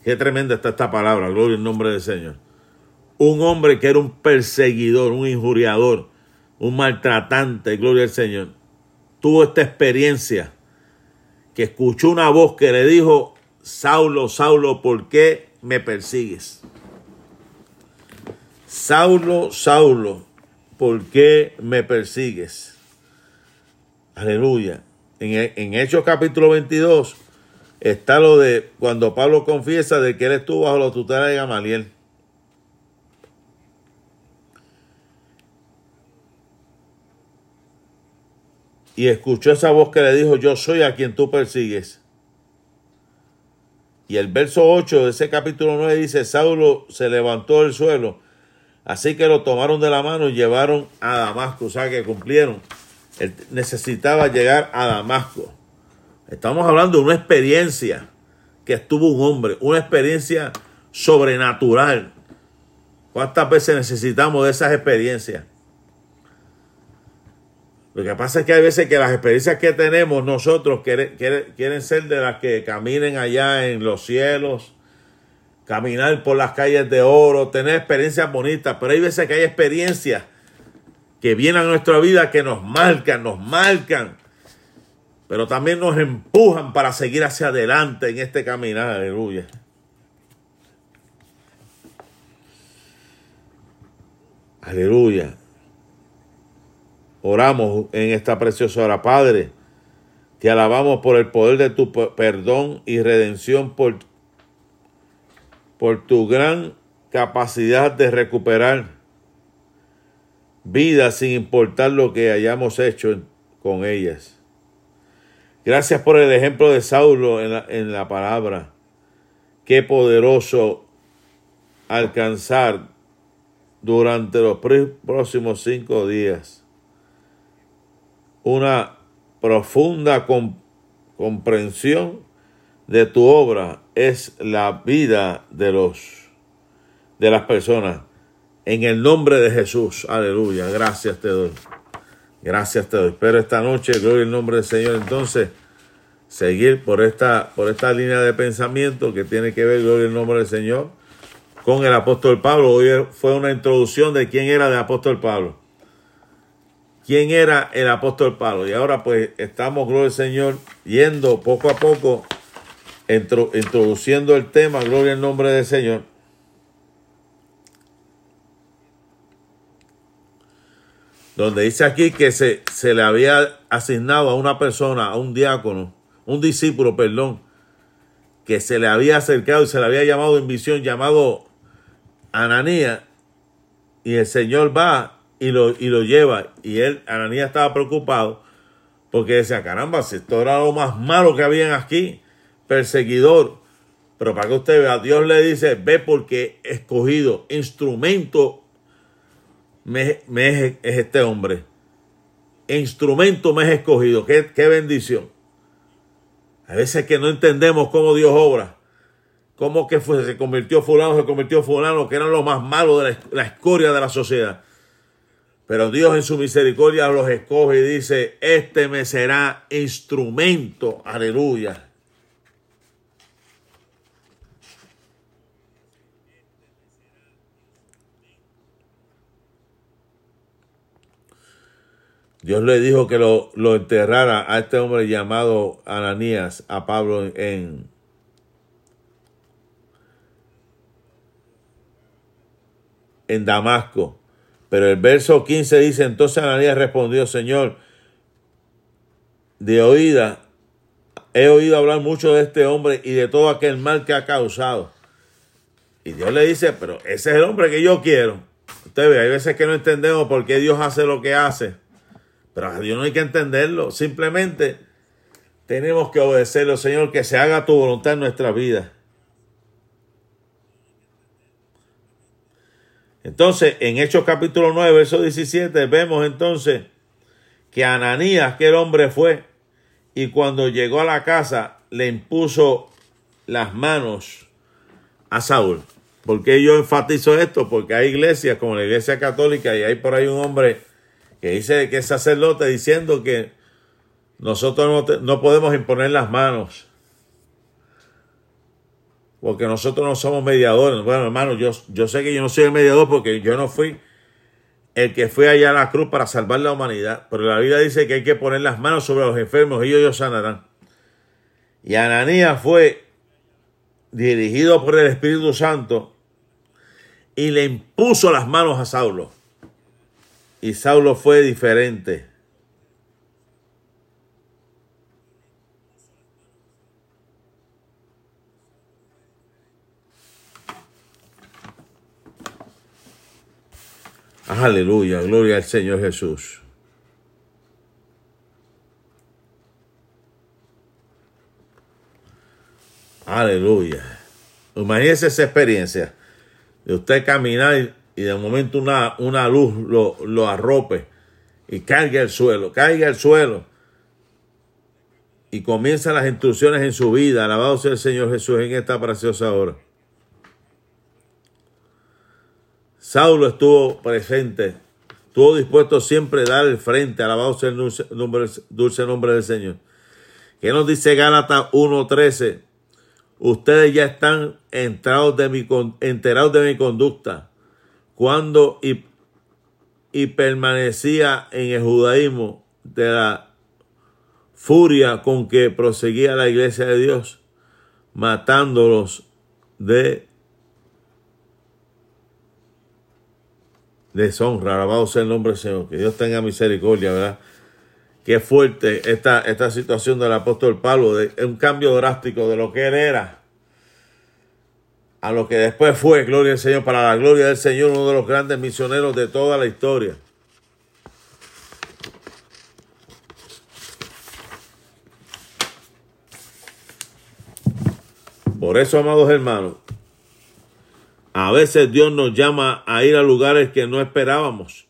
Qué tremenda está esta palabra, gloria al nombre del Señor. Un hombre que era un perseguidor, un injuriador, un maltratante, gloria al Señor, tuvo esta experiencia que escuchó una voz que le dijo, Saulo, Saulo, ¿por qué me persigues? Saulo, Saulo, ¿por qué me persigues? Aleluya. En, en Hechos capítulo 22 está lo de cuando Pablo confiesa de que él estuvo bajo la tutela de Gamaliel. Y escuchó esa voz que le dijo, yo soy a quien tú persigues. Y el verso 8 de ese capítulo 9 dice, Saulo se levantó del suelo, así que lo tomaron de la mano y llevaron a Damasco, o sea que cumplieron. Él necesitaba llegar a Damasco. Estamos hablando de una experiencia que estuvo un hombre, una experiencia sobrenatural. ¿Cuántas veces necesitamos de esas experiencias? Lo que pasa es que hay veces que las experiencias que tenemos nosotros quieren, quieren, ser de las que caminen allá en los cielos, caminar por las calles de oro, tener experiencias bonitas, pero hay veces que hay experiencias que vienen a nuestra vida que nos marcan, nos marcan pero también nos empujan para seguir hacia adelante en este caminar, aleluya. Aleluya. Oramos en esta preciosa hora, Padre. Te alabamos por el poder de tu perdón y redención, por, por tu gran capacidad de recuperar vida sin importar lo que hayamos hecho con ellas. Gracias por el ejemplo de Saulo en la, en la palabra. Qué poderoso alcanzar durante los próximos cinco días una profunda comprensión de tu obra es la vida de los de las personas en el nombre de Jesús aleluya gracias te doy Gracias te doy. Espero esta noche, gloria al nombre del Señor, entonces, seguir por esta, por esta línea de pensamiento que tiene que ver, gloria al nombre del Señor, con el apóstol Pablo. Hoy fue una introducción de quién era el apóstol Pablo. ¿Quién era el apóstol Pablo? Y ahora pues estamos, gloria al Señor, yendo poco a poco, introduciendo el tema, gloria al nombre del Señor donde dice aquí que se, se le había asignado a una persona, a un diácono, un discípulo, perdón, que se le había acercado y se le había llamado en visión, llamado Ananías, y el Señor va y lo, y lo lleva, y él, Ananías estaba preocupado, porque decía, caramba, si esto era lo más malo que habían aquí, perseguidor, pero para que usted vea, Dios le dice, ve porque escogido, instrumento me, es, este hombre. Instrumento me es escogido. Qué, qué bendición. A veces que no entendemos cómo Dios obra. Cómo que se convirtió fulano, se convirtió fulano, que eran los más malos de la escoria de la sociedad. Pero Dios en su misericordia los escoge y dice, este me será instrumento. Aleluya Dios le dijo que lo, enterrara a este hombre llamado Ananías, a Pablo en, en Damasco. Pero el verso 15 dice, entonces Ananías respondió, Señor, de oída, he oído hablar mucho de este hombre y de todo aquel mal que ha causado. Y Dios le dice, pero ese es el hombre que yo quiero. Usted ve, hay veces que no entendemos por qué Dios hace lo que hace. Pero a Dios no hay que entenderlo. Simplemente tenemos que obedecerlo, Señor, que se haga tu voluntad en nuestra vida. Entonces, en Hechos capítulo 9, verso 17, vemos entonces que Ananías, que el hombre fue, y cuando llegó a la casa, le impuso las manos a Saúl. ¿Por qué yo enfatizo esto? Porque hay iglesias como la iglesia católica y hay por ahí un hombre que dice que es sacerdote diciendo que nosotros no, no podemos imponer las manos. Porque nosotros no somos mediadores. Bueno, hermano, yo, yo sé que yo no soy el mediador porque yo no fui el que fue allá a la cruz para salvar la humanidad. Pero la Biblia dice que hay que poner las manos sobre los enfermos y ellos sanarán. Y Ananías fue dirigido por el Espíritu Santo y le impuso las manos a Saulo. Y Saulo fue diferente. Aleluya, gloria al Señor Jesús. Aleluya. Imagínese esa experiencia de usted caminar y de momento una, una luz lo, lo arrope y caiga al suelo, caiga al suelo y comienzan las instrucciones en su vida. Alabado sea el Señor Jesús en esta preciosa hora. Saulo estuvo presente, estuvo dispuesto siempre a dar el frente, alabado sea el dulce nombre, del Señor. ¿Qué nos dice Gálatas 1.13? Ustedes ya están entrados de mi, enterados de mi conducta. Cuando y, y permanecía en el judaísmo de la furia con que proseguía la iglesia de Dios, matándolos de deshonra. Alabado sea el nombre del Señor. Que Dios tenga misericordia, ¿verdad? Qué fuerte esta, esta situación del apóstol Pablo, un cambio drástico de lo que él era a lo que después fue, gloria al Señor, para la gloria del Señor, uno de los grandes misioneros de toda la historia. Por eso, amados hermanos, a veces Dios nos llama a ir a lugares que no esperábamos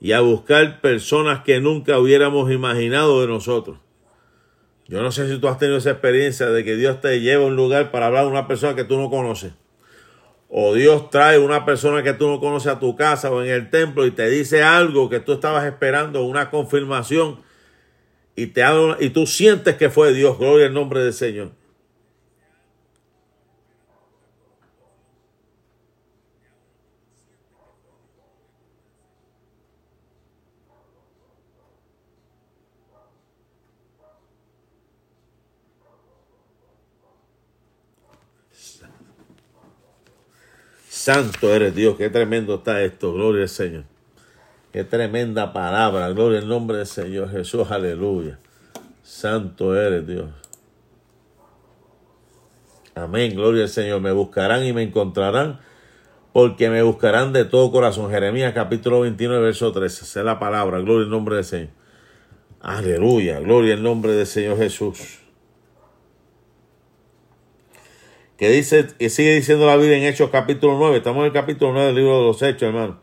y a buscar personas que nunca hubiéramos imaginado de nosotros. Yo no sé si tú has tenido esa experiencia de que Dios te lleva a un lugar para hablar a una persona que tú no conoces. O Dios trae una persona que tú no conoces a tu casa o en el templo y te dice algo que tú estabas esperando, una confirmación, y, te habla, y tú sientes que fue Dios. Gloria al nombre del Señor. Santo eres Dios, qué tremendo está esto, gloria al Señor. Qué tremenda palabra, gloria al nombre del Señor Jesús, aleluya. Santo eres Dios. Amén, gloria al Señor. Me buscarán y me encontrarán, porque me buscarán de todo corazón. Jeremías capítulo 29, verso 13. Esa es la palabra, gloria al nombre del Señor. Aleluya, gloria al nombre del Señor Jesús. Que dice, y sigue diciendo la Biblia en Hechos capítulo 9, estamos en el capítulo 9 del libro de los Hechos, hermano.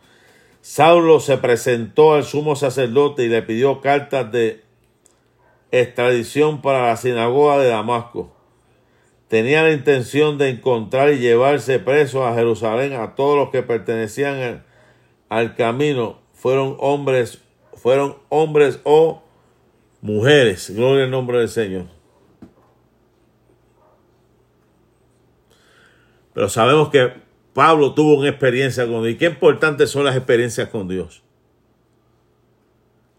Saulo se presentó al sumo sacerdote y le pidió cartas de extradición para la sinagoga de Damasco. Tenía la intención de encontrar y llevarse preso a Jerusalén a todos los que pertenecían al, al camino, fueron hombres, fueron hombres o mujeres. Gloria al nombre del Señor. Pero sabemos que Pablo tuvo una experiencia con Dios. ¿Y qué importantes son las experiencias con Dios?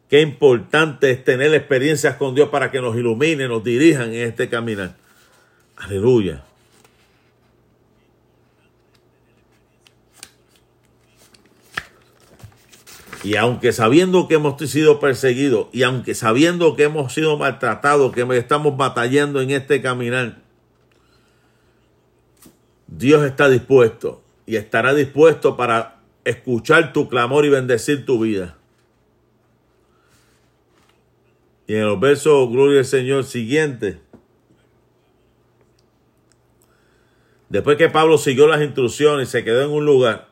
Qué importante es tener experiencias con Dios para que nos ilumine, nos dirijan en este caminar. Aleluya. Y aunque sabiendo que hemos sido perseguidos, y aunque sabiendo que hemos sido maltratados, que estamos batallando en este caminar, Dios está dispuesto y estará dispuesto para escuchar tu clamor y bendecir tu vida. Y en los versos, gloria al Señor, siguiente. Después que Pablo siguió las instrucciones y se quedó en un lugar,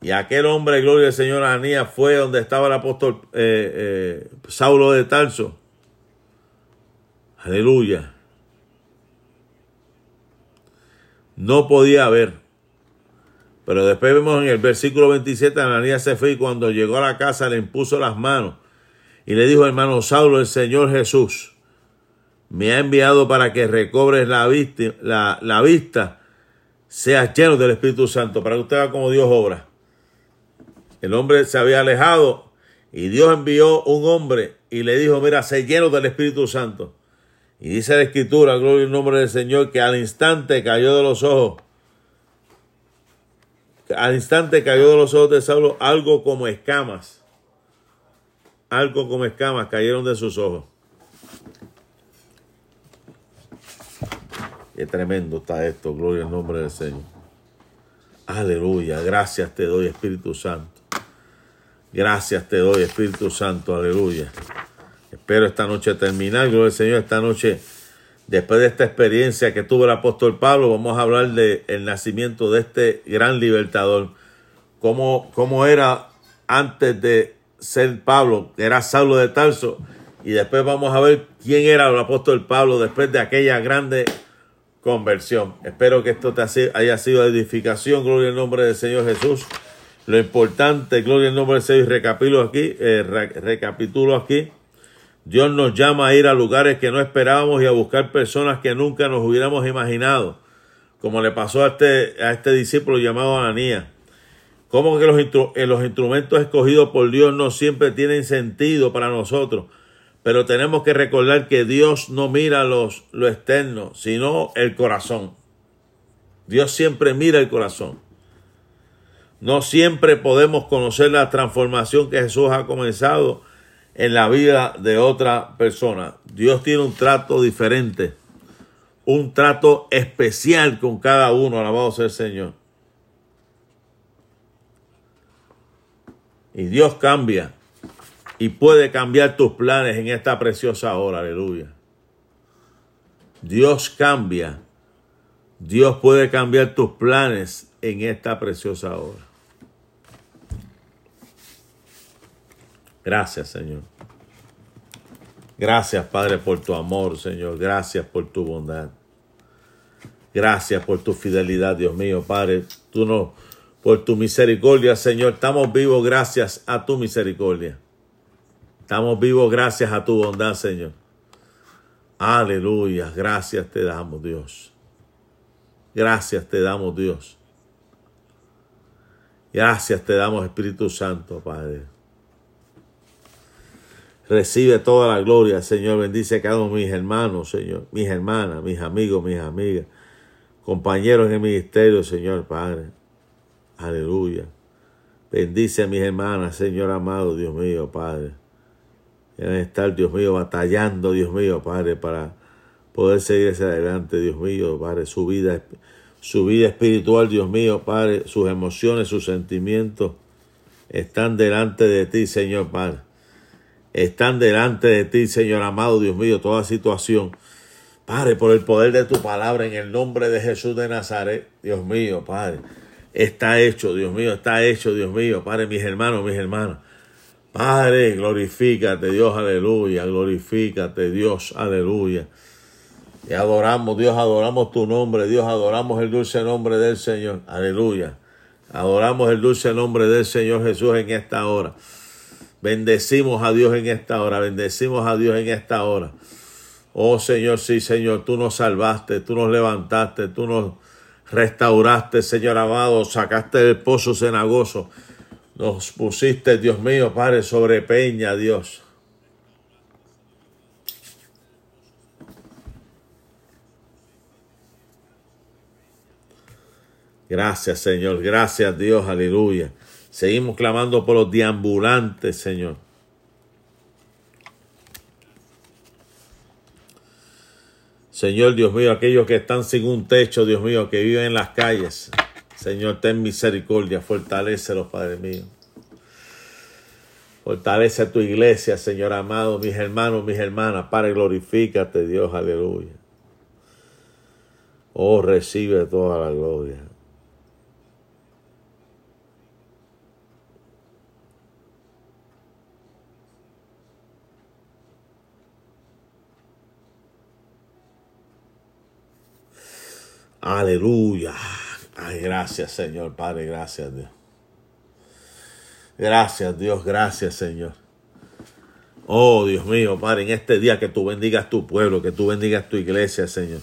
y aquel hombre, gloria al Señor, Anías, fue donde estaba el apóstol eh, eh, Saulo de Tarso. Aleluya. No podía ver. Pero después vemos en el versículo 27, Ananías se fue y cuando llegó a la casa le impuso las manos y le dijo, hermano Saulo, el Señor Jesús me ha enviado para que recobres la vista, la, lleno del Espíritu Santo para que usted vea cómo Dios obra. El hombre se había alejado y Dios envió un hombre y le dijo, mira, sé lleno del Espíritu Santo. Y dice la Escritura, gloria al nombre del Señor, que al instante cayó de los ojos, al instante cayó de los ojos de Saulo algo como escamas, algo como escamas cayeron de sus ojos. Qué tremendo está esto, gloria al nombre del Señor. Aleluya, gracias te doy Espíritu Santo. Gracias te doy Espíritu Santo, aleluya. Espero esta noche terminar, gloria al Señor, esta noche, después de esta experiencia que tuvo el apóstol Pablo, vamos a hablar del el nacimiento de este gran libertador. Cómo, cómo era antes de ser Pablo, era Saulo de Tarso, y después vamos a ver quién era el apóstol Pablo después de aquella grande conversión. Espero que esto te haya sido edificación. Gloria al nombre del Señor Jesús. Lo importante, gloria al nombre del Señor, recapitulo aquí, eh, recapitulo aquí. Dios nos llama a ir a lugares que no esperábamos y a buscar personas que nunca nos hubiéramos imaginado, como le pasó a este, a este discípulo llamado Ananías. Como que los, eh, los instrumentos escogidos por Dios no siempre tienen sentido para nosotros, pero tenemos que recordar que Dios no mira los, lo externo, sino el corazón. Dios siempre mira el corazón. No siempre podemos conocer la transformación que Jesús ha comenzado en la vida de otra persona. Dios tiene un trato diferente, un trato especial con cada uno, alabado sea el Señor. Y Dios cambia y puede cambiar tus planes en esta preciosa hora, aleluya. Dios cambia. Dios puede cambiar tus planes en esta preciosa hora. Gracias, Señor. Gracias, Padre, por tu amor, Señor. Gracias por tu bondad. Gracias por tu fidelidad, Dios mío, Padre. Tú no, por tu misericordia, Señor. Estamos vivos gracias a tu misericordia. Estamos vivos gracias a tu bondad, Señor. Aleluya. Gracias te damos, Dios. Gracias te damos, Dios. Gracias te damos, Espíritu Santo, Padre. Recibe toda la gloria, Señor. Bendice a cada uno de mis hermanos, Señor. Mis hermanas, mis amigos, mis amigas. Compañeros en el ministerio, Señor, Padre. Aleluya. Bendice a mis hermanas, Señor amado, Dios mío, Padre Deben estar, Dios mío, batallando, Dios mío, Padre, para poder seguir hacia adelante, Dios mío, Padre, su vida, su vida espiritual, Dios mío, Padre, sus emociones, sus sentimientos están delante de ti, Señor, Padre. Están delante de ti, Señor amado, Dios mío, toda situación. Padre, por el poder de tu palabra, en el nombre de Jesús de Nazaret, Dios mío, Padre. Está hecho, Dios mío, está hecho, Dios mío, Padre, mis hermanos, mis hermanas. Padre, glorifícate, Dios, aleluya, glorifícate, Dios, aleluya. Y adoramos, Dios, adoramos tu nombre, Dios, adoramos el dulce nombre del Señor, aleluya. Adoramos el dulce nombre del Señor Jesús en esta hora. Bendecimos a Dios en esta hora, bendecimos a Dios en esta hora. Oh Señor, sí, Señor, tú nos salvaste, tú nos levantaste, tú nos restauraste, Señor amado, sacaste del pozo cenagoso nos pusiste, Dios mío, Padre, sobre peña, Dios. Gracias, Señor. Gracias, Dios. Aleluya. Seguimos clamando por los deambulantes, Señor. Señor, Dios mío, aquellos que están sin un techo, Dios mío, que viven en las calles. Señor, ten misericordia, los Padre mío. Fortalece a tu iglesia, Señor amado, mis hermanos, mis hermanas. Padre, glorifícate, Dios, aleluya. Oh, recibe toda la gloria. Aleluya. Ay, gracias, Señor, Padre, gracias, Dios. Gracias, Dios, gracias, Señor. Oh, Dios mío, Padre, en este día que tú bendigas tu pueblo, que tú bendigas tu iglesia, Señor.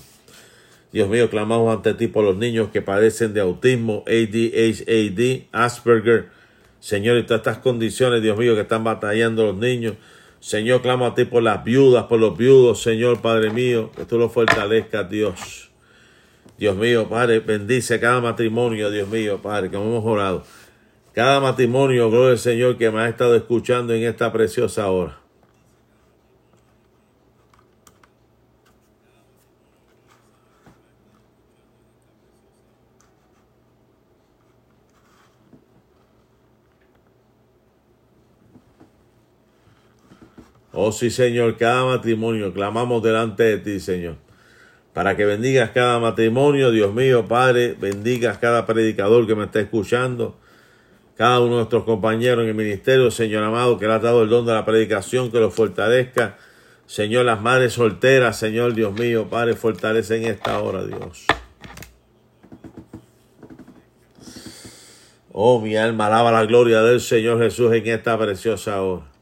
Dios mío, clamamos ante ti por los niños que padecen de autismo, ADHD, Asperger. Señor, y todas estas condiciones, Dios mío, que están batallando los niños. Señor, clamo a ti por las viudas, por los viudos, Señor, Padre mío, que tú los fortalezcas, Dios. Dios mío, Padre, bendice cada matrimonio, Dios mío, Padre, que hemos orado. Cada matrimonio, gloria al Señor, que me ha estado escuchando en esta preciosa hora. Oh sí, Señor, cada matrimonio clamamos delante de ti, Señor. Para que bendigas cada matrimonio, Dios mío, Padre, bendigas cada predicador que me está escuchando, cada uno de nuestros compañeros en el ministerio, Señor amado, que le ha dado el don de la predicación, que los fortalezca. Señor, las madres solteras, Señor Dios mío, Padre, fortalece en esta hora, Dios. Oh, mi alma alaba la gloria del Señor Jesús en esta preciosa hora.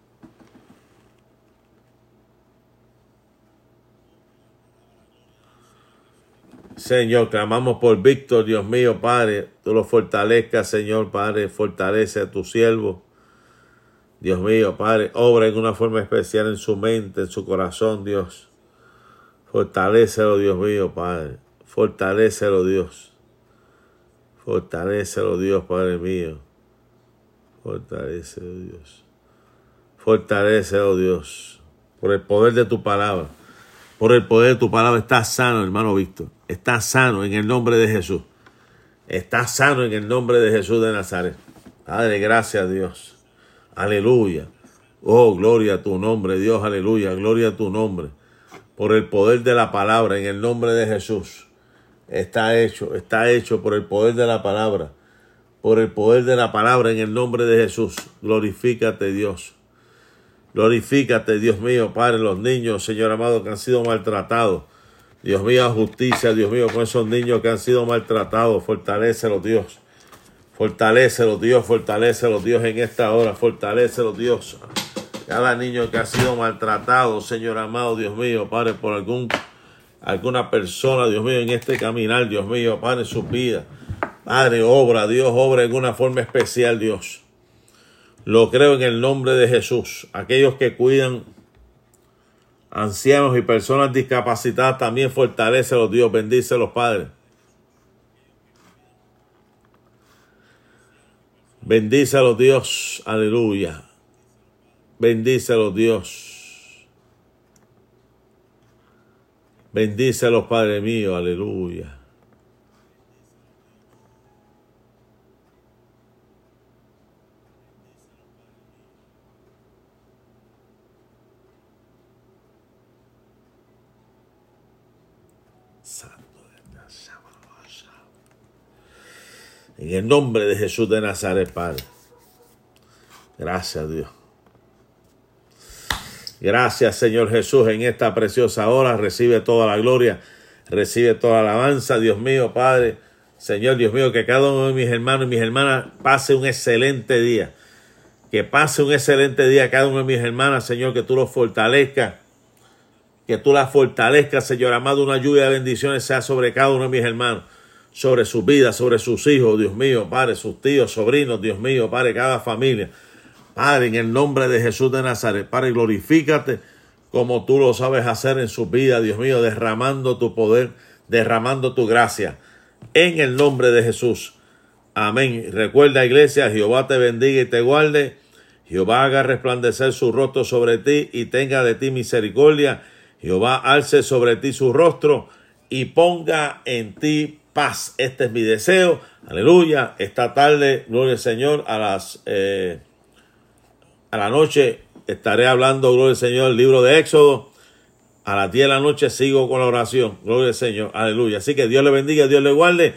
Señor, clamamos por Víctor, Dios mío, Padre, tú lo fortalezcas, Señor, Padre, fortalece a tu siervo. Dios mío, Padre, obra en una forma especial en su mente, en su corazón, Dios. Fortalécelo, Dios mío, Padre. Fortalécelo, Dios. Fortalécelo, Dios, Padre mío. Fortalécelo, Dios. Fortalécelo, Dios. Por el poder de tu palabra. Por el poder de tu palabra está sano, hermano Víctor. Está sano en el nombre de Jesús. Está sano en el nombre de Jesús de Nazaret. Padre, gracias a Dios. Aleluya. Oh, gloria a tu nombre, Dios, aleluya. Gloria a tu nombre. Por el poder de la palabra, en el nombre de Jesús. Está hecho, está hecho por el poder de la palabra. Por el poder de la palabra, en el nombre de Jesús. Glorifícate, Dios. Glorifícate, Dios mío, Padre, los niños, Señor amado, que han sido maltratados. Dios mío, justicia, Dios mío, con esos niños que han sido maltratados, fortalécelos, Dios. Fortalécelos, Dios, fortalécelos, Dios, en esta hora, fortalécelos, Dios. Cada niño que ha sido maltratado, Señor amado, Dios mío, Padre, por algún, alguna persona, Dios mío, en este caminar, Dios mío, Padre, su vida. Padre, obra, Dios, obra en una forma especial, Dios. Lo creo en el nombre de Jesús. Aquellos que cuidan ancianos y personas discapacitadas también fortalece Dios. Bendice los padres. Bendícelos Dios. Aleluya. Bendícelos Dios. Bendícelos Padre mío. Aleluya. En el nombre de Jesús de Nazaret, Padre. Gracias, Dios. Gracias, Señor Jesús, en esta preciosa hora. Recibe toda la gloria, recibe toda la alabanza, Dios mío, Padre. Señor, Dios mío, que cada uno de mis hermanos y mis hermanas pase un excelente día. Que pase un excelente día cada uno de mis hermanas, Señor, que tú los fortalezcas. Que tú las fortalezcas, Señor amado. Una lluvia de bendiciones sea sobre cada uno de mis hermanos sobre su vida, sobre sus hijos, Dios mío, Padre, sus tíos, sobrinos, Dios mío, Padre, cada familia. Padre, en el nombre de Jesús de Nazaret, Padre, glorifícate como tú lo sabes hacer en su vida, Dios mío, derramando tu poder, derramando tu gracia. En el nombre de Jesús. Amén. Recuerda, iglesia, Jehová te bendiga y te guarde. Jehová haga resplandecer su rostro sobre ti y tenga de ti misericordia. Jehová alce sobre ti su rostro y ponga en ti paz. Este es mi deseo. Aleluya. Esta tarde, gloria al Señor, a las eh, a la noche estaré hablando, gloria al Señor, el libro de Éxodo. A las 10 de la noche sigo con la oración. Gloria al Señor. Aleluya. Así que Dios le bendiga, Dios le guarde.